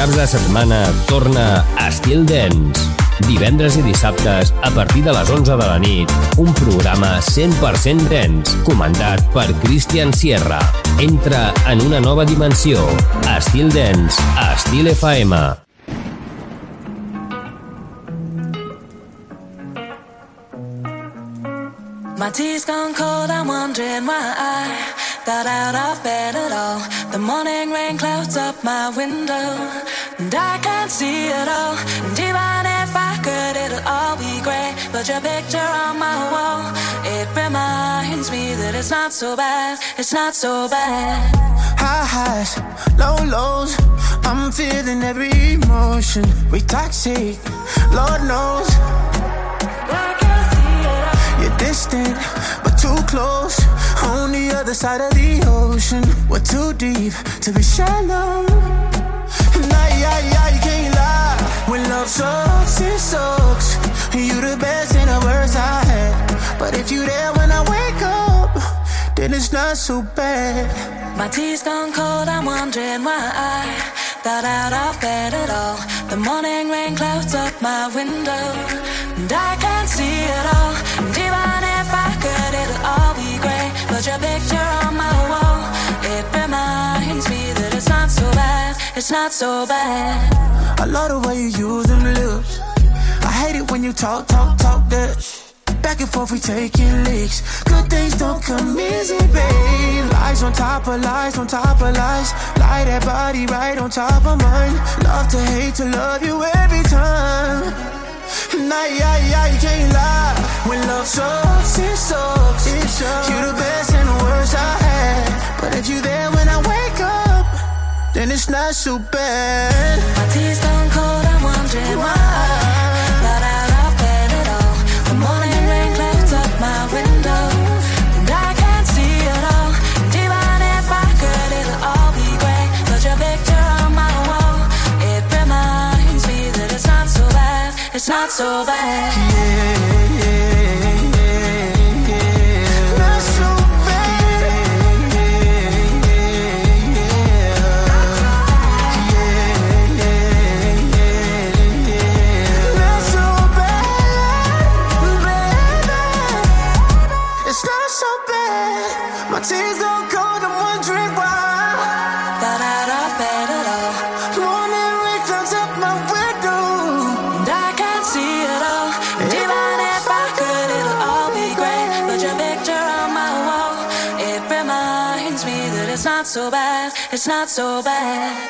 caps de setmana torna Estil Dance. Divendres i dissabtes, a partir de les 11 de la nit, un programa 100% dance, comandat per Christian Sierra. Entra en una nova dimensió. Estil Dance, a Estil FM. My tea's gone cold, I'm wondering why I got out of bed at all. The morning rain clouds up my window, and I can't see it all. And even if I could, it'll all be grey. But your picture on my wall, it reminds me that it's not so bad, it's not so bad. High highs, low lows, I'm feeling every emotion. We toxic, Lord knows i can't see you You're distant, but too close. On the other side of the ocean, we're too deep to be shallow. Nah, yeah, yeah, you can't lie. When love sucks, it sucks. You the best in the worst I had. But if you there when I wake up, then it's not so bad. My tea's gone cold, I'm wondering why I got out of bed at all. The morning rain clouds up my window, and I can't see it all. But your picture on my wall, it reminds me that it's not so bad, it's not so bad. I love the way you use them lips. I hate it when you talk, talk, talk that. Back and forth, we taking leaks. Good things don't come easy, babe. Lies on top of lies, on top of lies. Lie that body right on top of mine. Love to hate to love you every time. Nah, yeah, yeah, you can't lie. When love sucks, it then it's not so bad. My tea's gone cold, I'm wondering why. Of bed at all. The morning rain clouds up my window. And I can't see it all. And even if I could, it'll all be great. But your picture on my wall, it reminds me that it's not so bad. It's not so bad. Not so bad.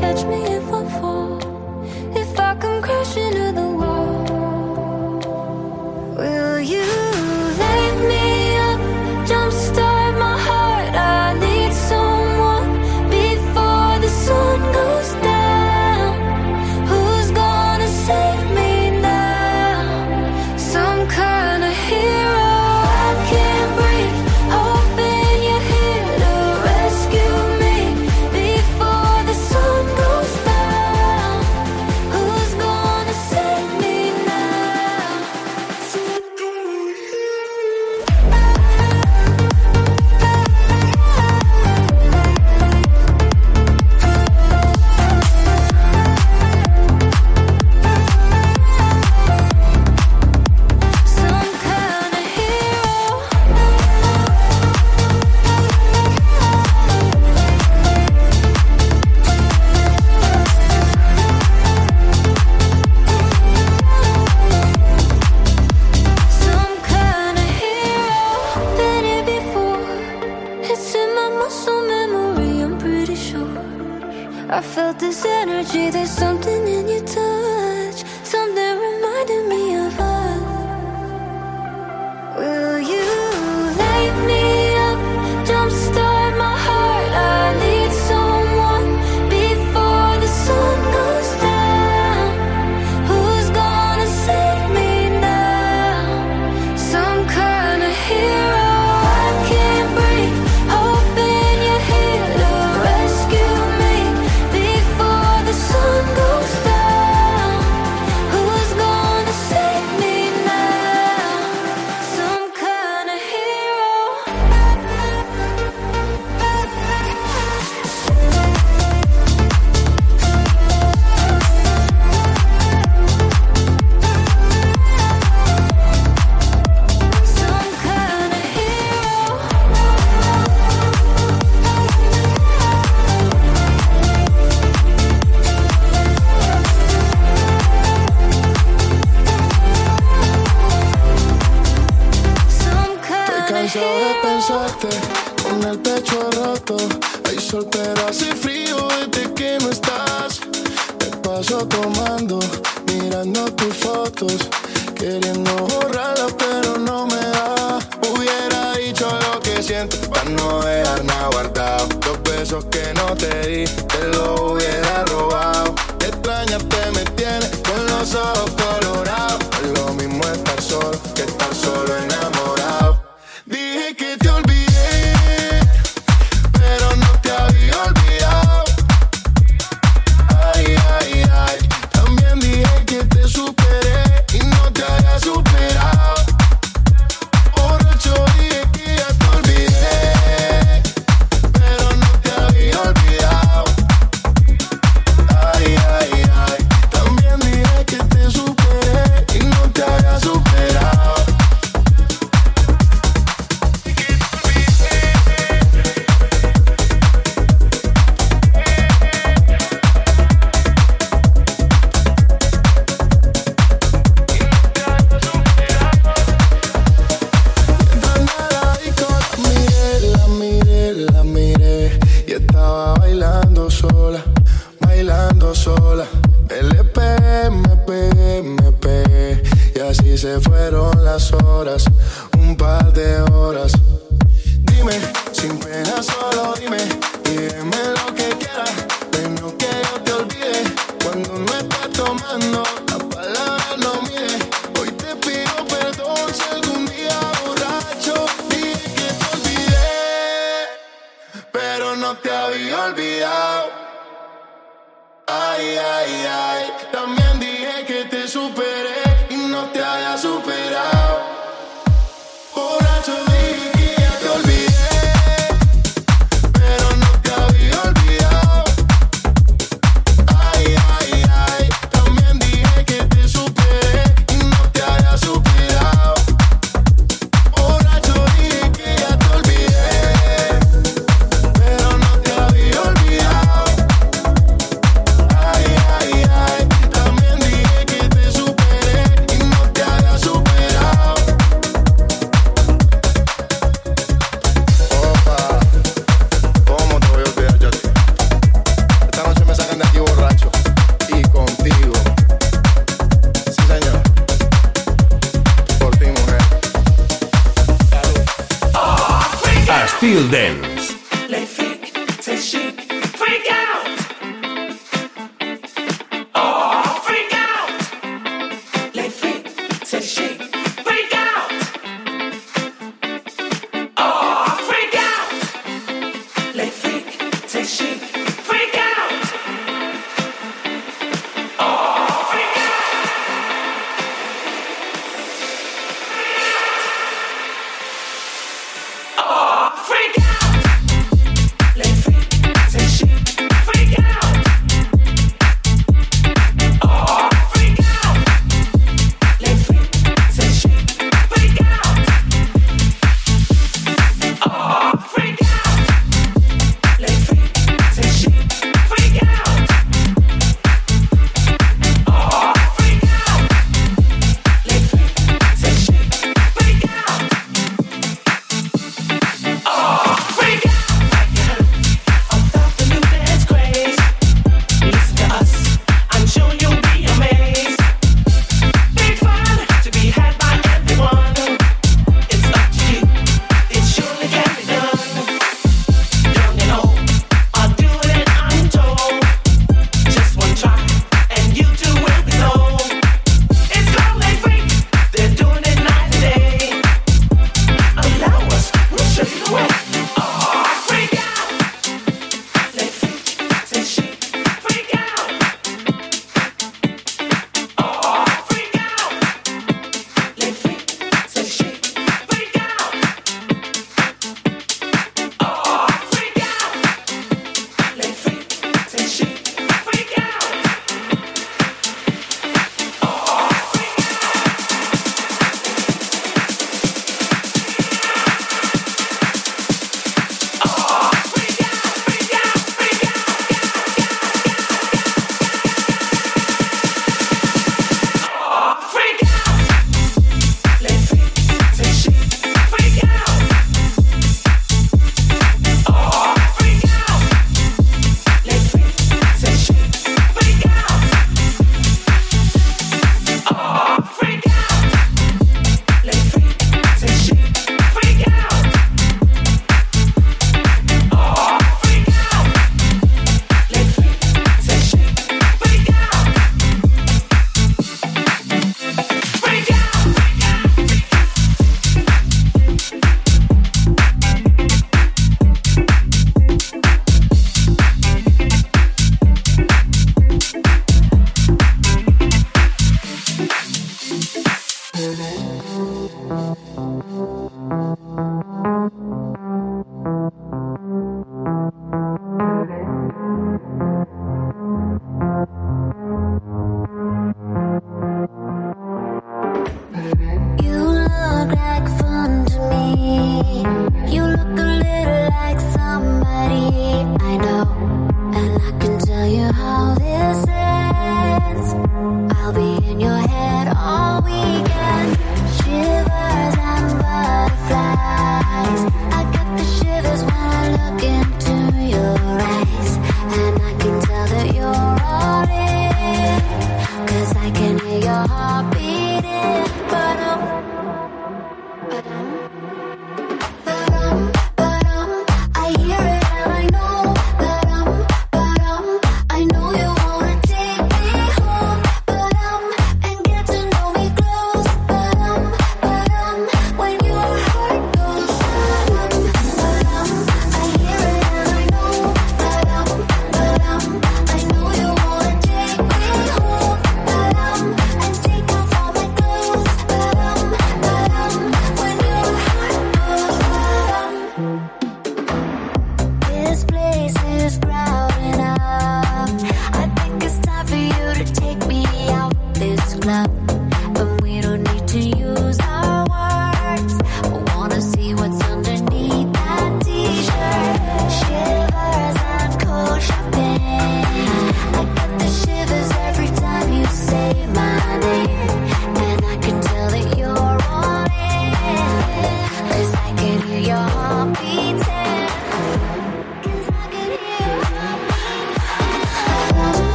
Will me if me? sola. LP, MP, MP. Y así se fueron las horas, un par de horas.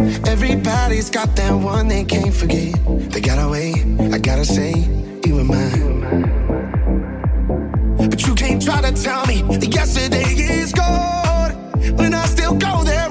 Everybody's got that one they can't forget. They got away, I gotta say, you were mine. But you can't try to tell me that yesterday is gone when I still go there.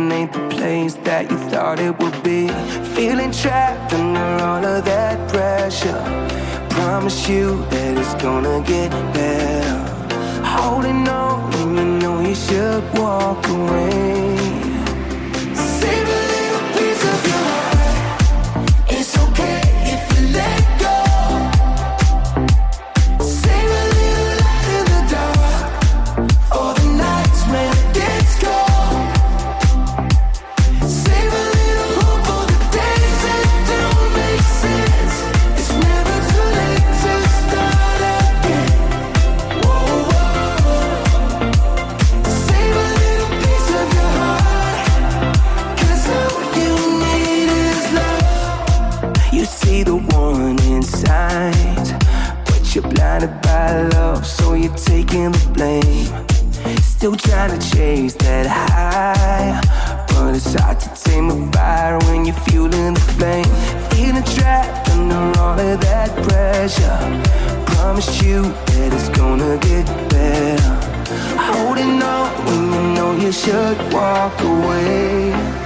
heaven ain't the place that you thought it would be. Feeling trapped under all of that pressure. Promise you that it's gonna get better. Holding on when you know you should walk away. trying to chase that high. But it's hard to tame a fire when you're fueling the flame. Feeling trapped under all of that pressure. Promise you that it's gonna get better. Holding on when you know you should walk away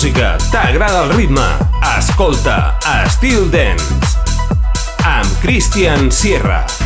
música, t'agrada el ritme, escolta Steel Dance amb Christian Sierra.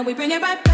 and we bring it right back.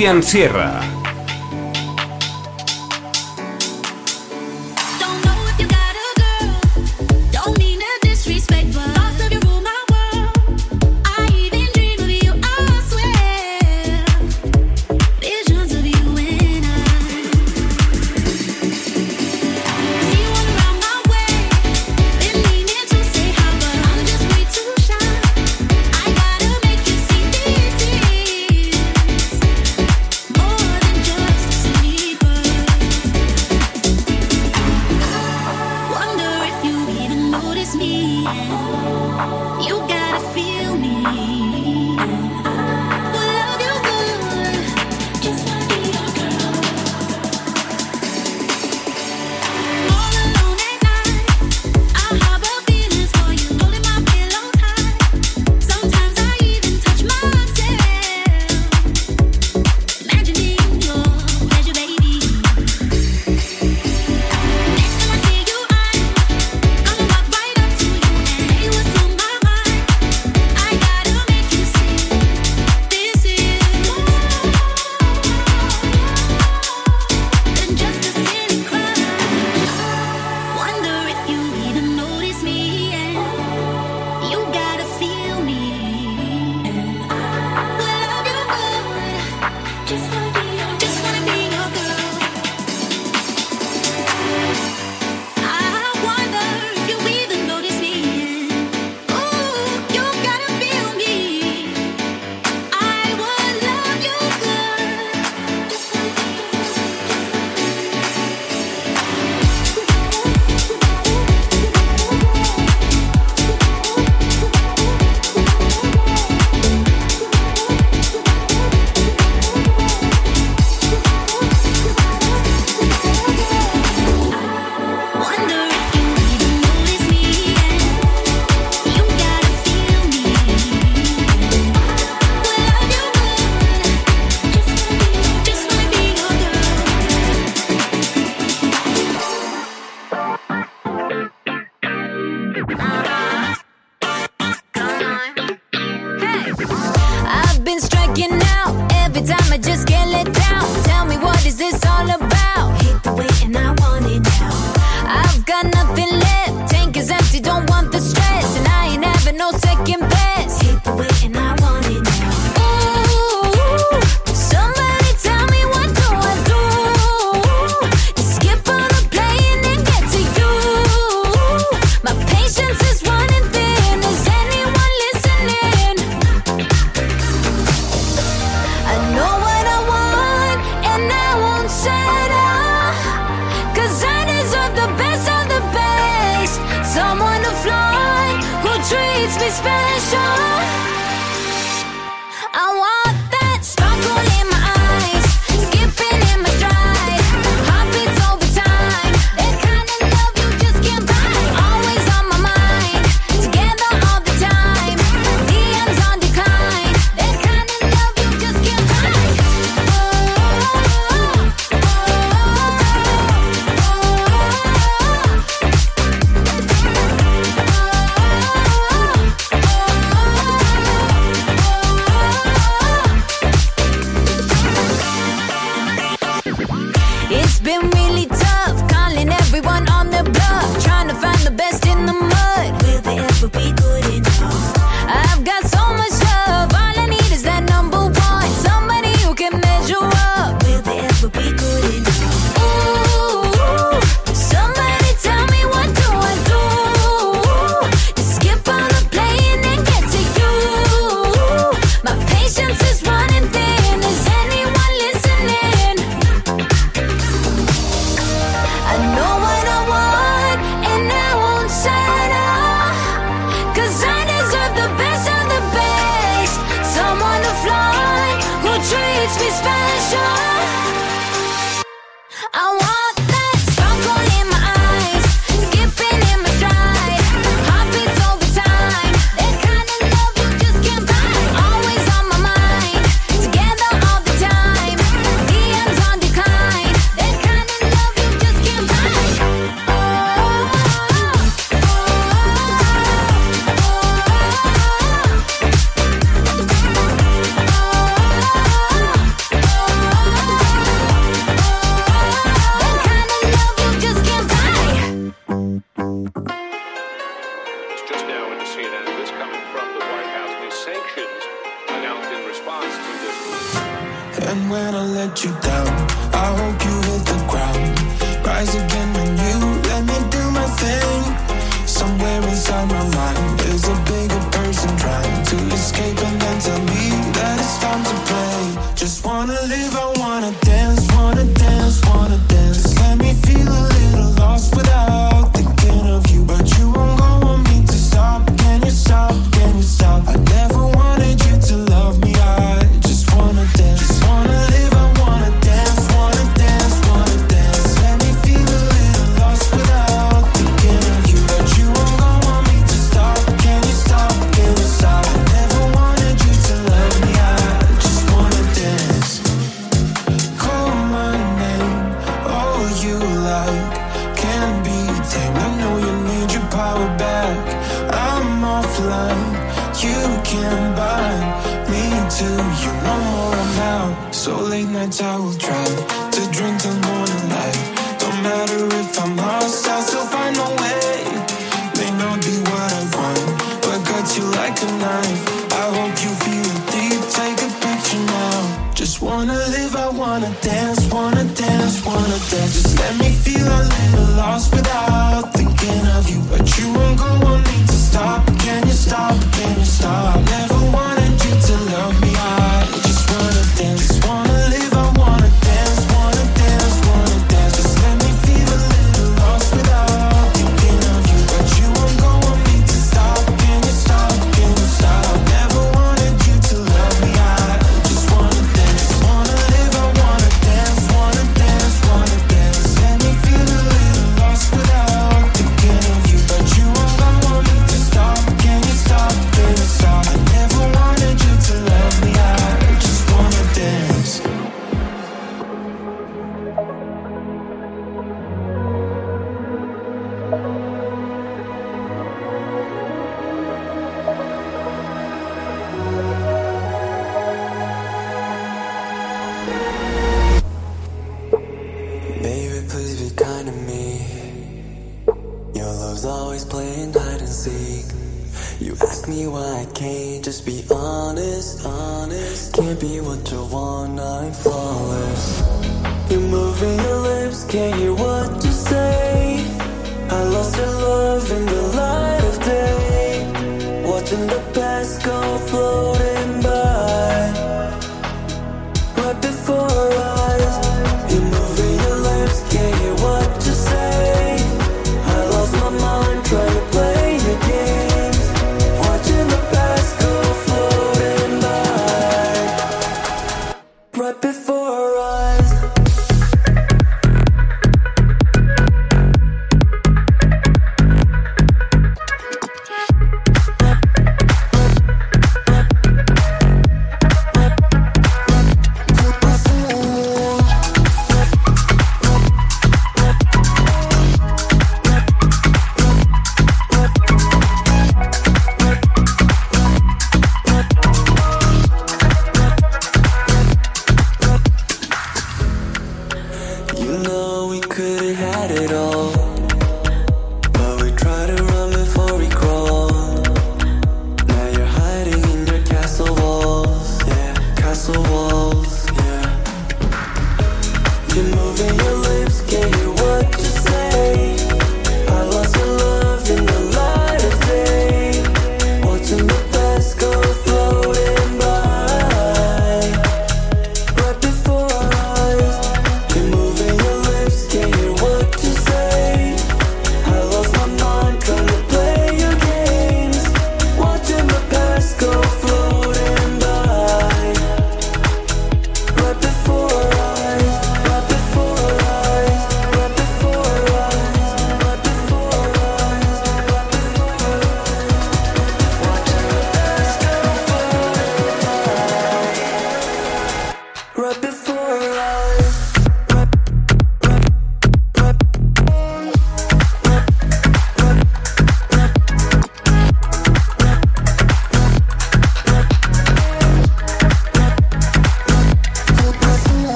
Cristian Sierra. me. You gotta feel me. down. Tell me what is this all about? nights I will try to drink the morning light. Don't matter if I'm lost, I'll still find my way. May not be what I want, but got you like a knife. I hope you feel it deep. Take a picture now. Just wanna live, I wanna dance, wanna dance, wanna dance. Just let me feel a little lost without.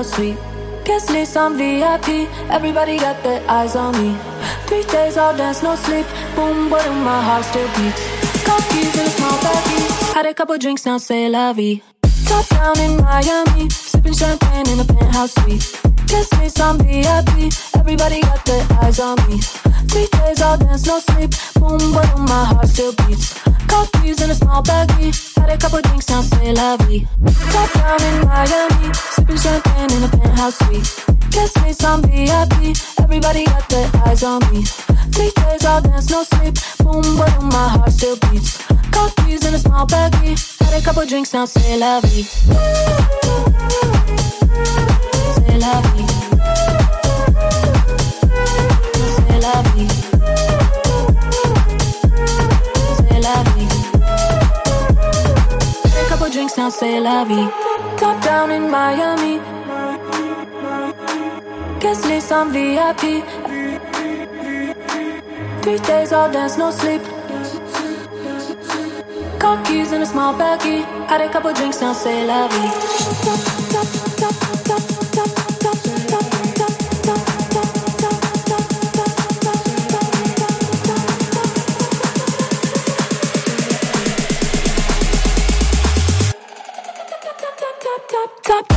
Penthouse suite. Guest list on VIP, everybody got their eyes on me. Three days all dance, no sleep. Boom, but in my heart still beats. Keys in a small baggie. Had a couple drinks, now say lovey. Top down in Miami, sipping champagne in a penthouse suite. Guest list on VIP, everybody got their eyes on me. Three days all dance, no sleep. Boom, boom, my heart still beats. Keys in a small baggie. Had a couple drinks, now say vie. Top down in Miami, sipping champagne in a penthouse suite. Guest list on VIP, everybody got their eyes on me. Three days all dance, no sleep. Boom, boom, my heart still beats. Keys in a small baggie. Had a couple drinks, now say la Got a couple drinks, now say la vie.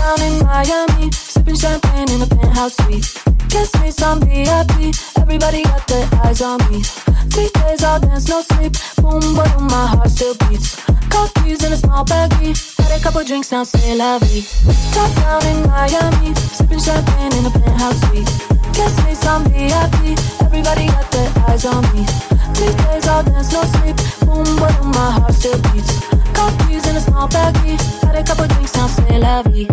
Down in Miami, sipping champagne in a penthouse suite. Guest list on VIP, everybody got their eyes on me. Three days all dance, no sleep. Boom, boom, my heart still beats. Keys in a small baggie. Had a couple drinks, now say la vie. Top down in Miami, sipping champagne in a penthouse suite. Guest list on VIP, everybody got their eyes on me. Three days all dance, no sleep. Boom, boom, my heart still beats. Keys in a small baggie. Had a couple drinks, now say la vie.